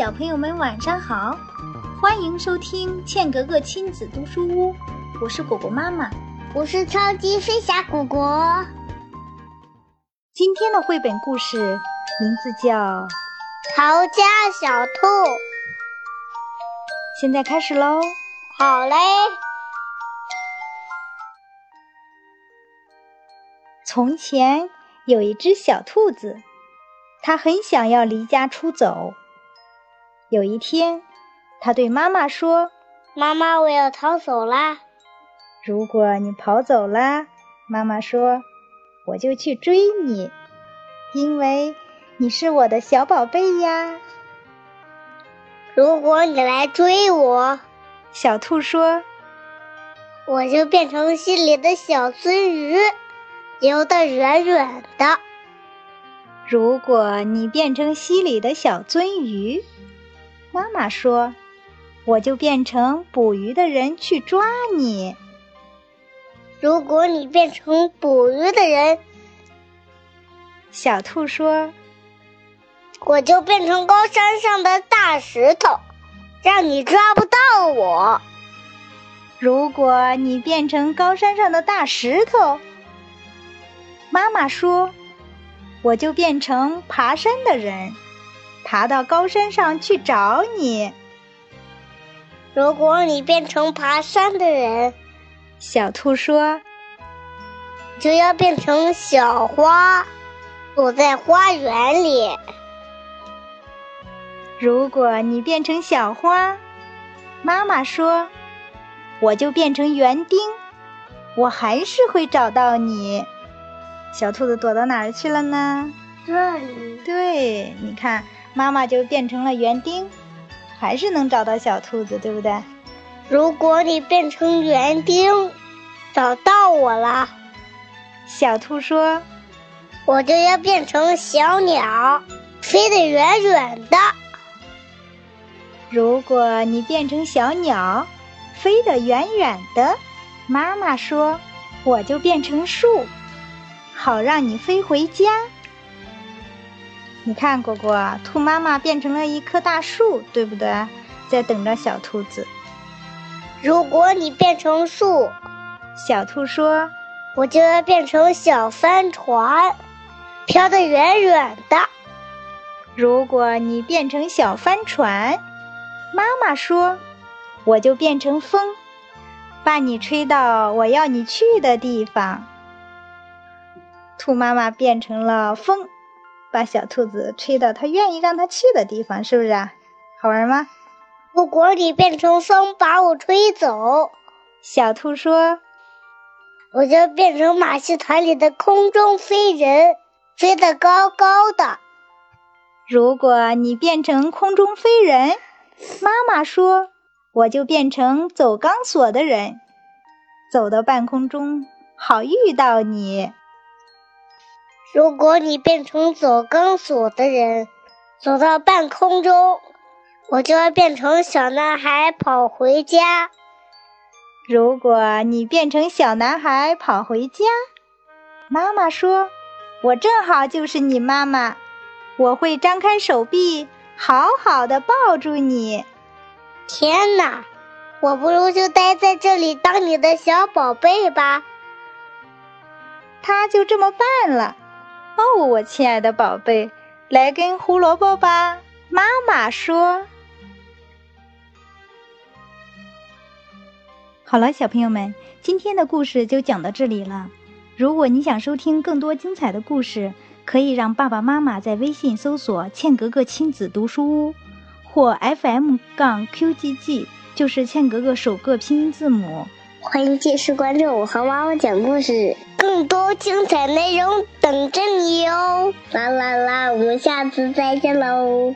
小朋友们晚上好，欢迎收听茜格格亲子读书屋，我是果果妈妈，我是超级飞侠果果。今天的绘本故事名字叫《逃家小兔》，现在开始喽。好嘞。从前有一只小兔子，它很想要离家出走。有一天，他对妈妈说：“妈妈，我要逃走啦！”如果你跑走啦，妈妈说：“我就去追你，因为你是我的小宝贝呀。”如果你来追我，小兔说：“我就变成溪里的小鳟鱼，游得远远的。”如果你变成溪里的小鳟鱼，妈妈说：“我就变成捕鱼的人去抓你。”如果你变成捕鱼的人，小兔说：“我就变成高山上的大石头，让你抓不到我。”如果你变成高山上的大石头，妈妈说：“我就变成爬山的人。”爬到高山上去找你。如果你变成爬山的人，小兔说，就要变成小花，躲在花园里。如果你变成小花，妈妈说，我就变成园丁，我还是会找到你。小兔子躲到哪儿去了呢？这里。对，你看。妈妈就变成了园丁，还是能找到小兔子，对不对？如果你变成园丁，找到我了，小兔说：“我就要变成小鸟，飞得远远的。”如果你变成小鸟，飞得远远的，妈妈说：“我就变成树，好让你飞回家。”你看，果果，兔妈妈变成了一棵大树，对不对？在等着小兔子。如果你变成树，小兔说：“我就要变成小帆船，飘得远远的。”如果你变成小帆船，妈妈说：“我就变成风，把你吹到我要你去的地方。”兔妈妈变成了风。把小兔子吹到它愿意让它去的地方，是不是啊？好玩吗？如果你变成风把我吹走，小兔说：“我就变成马戏团里的空中飞人，飞得高高的。”如果你变成空中飞人，妈妈说：“我就变成走钢索的人，走到半空中，好遇到你。”如果你变成走钢索的人，走到半空中，我就要变成小男孩跑回家。如果你变成小男孩跑回家，妈妈说：“我正好就是你妈妈，我会张开手臂，好好的抱住你。”天哪，我不如就待在这里当你的小宝贝吧。他就这么办了。哦，我亲爱的宝贝，来根胡萝卜吧。妈妈说：“好了，小朋友们，今天的故事就讲到这里了。如果你想收听更多精彩的故事，可以让爸爸妈妈在微信搜索‘茜格格亲子读书屋’或 FM 杠 QGG，就是茜格格首个拼音字母。欢迎继续关注我和妈妈讲故事。”更多精彩内容等着你哦！啦啦啦，我们下次再见喽。